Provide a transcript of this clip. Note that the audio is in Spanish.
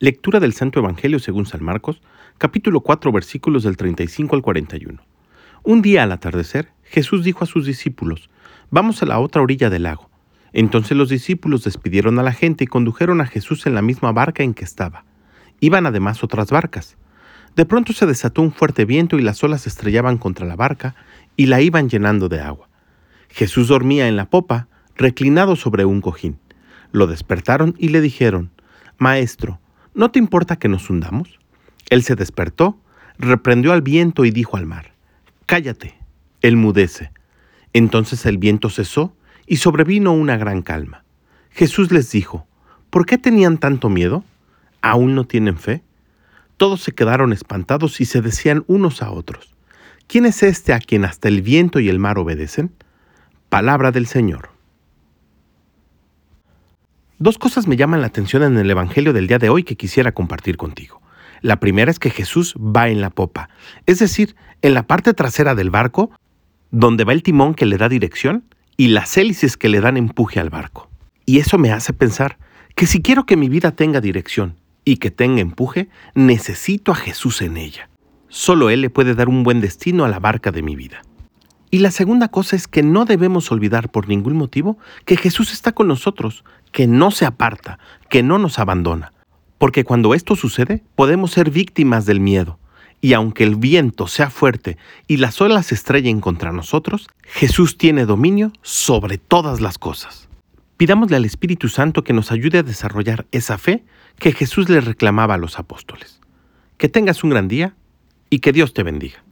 Lectura del Santo Evangelio según San Marcos, capítulo 4, versículos del 35 al 41. Un día al atardecer, Jesús dijo a sus discípulos, Vamos a la otra orilla del lago. Entonces los discípulos despidieron a la gente y condujeron a Jesús en la misma barca en que estaba. Iban además otras barcas. De pronto se desató un fuerte viento y las olas estrellaban contra la barca y la iban llenando de agua. Jesús dormía en la popa, reclinado sobre un cojín. Lo despertaron y le dijeron, Maestro, ¿no te importa que nos hundamos? Él se despertó, reprendió al viento y dijo al mar, Cállate, él mudece. Entonces el viento cesó y sobrevino una gran calma. Jesús les dijo, ¿por qué tenían tanto miedo? ¿Aún no tienen fe? Todos se quedaron espantados y se decían unos a otros, ¿quién es este a quien hasta el viento y el mar obedecen? Palabra del Señor. Dos cosas me llaman la atención en el Evangelio del día de hoy que quisiera compartir contigo. La primera es que Jesús va en la popa, es decir, en la parte trasera del barco, donde va el timón que le da dirección y las hélices que le dan empuje al barco. Y eso me hace pensar que si quiero que mi vida tenga dirección y que tenga empuje, necesito a Jesús en ella. Solo Él le puede dar un buen destino a la barca de mi vida. Y la segunda cosa es que no debemos olvidar por ningún motivo que Jesús está con nosotros, que no se aparta, que no nos abandona. Porque cuando esto sucede, podemos ser víctimas del miedo. Y aunque el viento sea fuerte y las olas estrellen contra nosotros, Jesús tiene dominio sobre todas las cosas. Pidámosle al Espíritu Santo que nos ayude a desarrollar esa fe que Jesús le reclamaba a los apóstoles. Que tengas un gran día y que Dios te bendiga.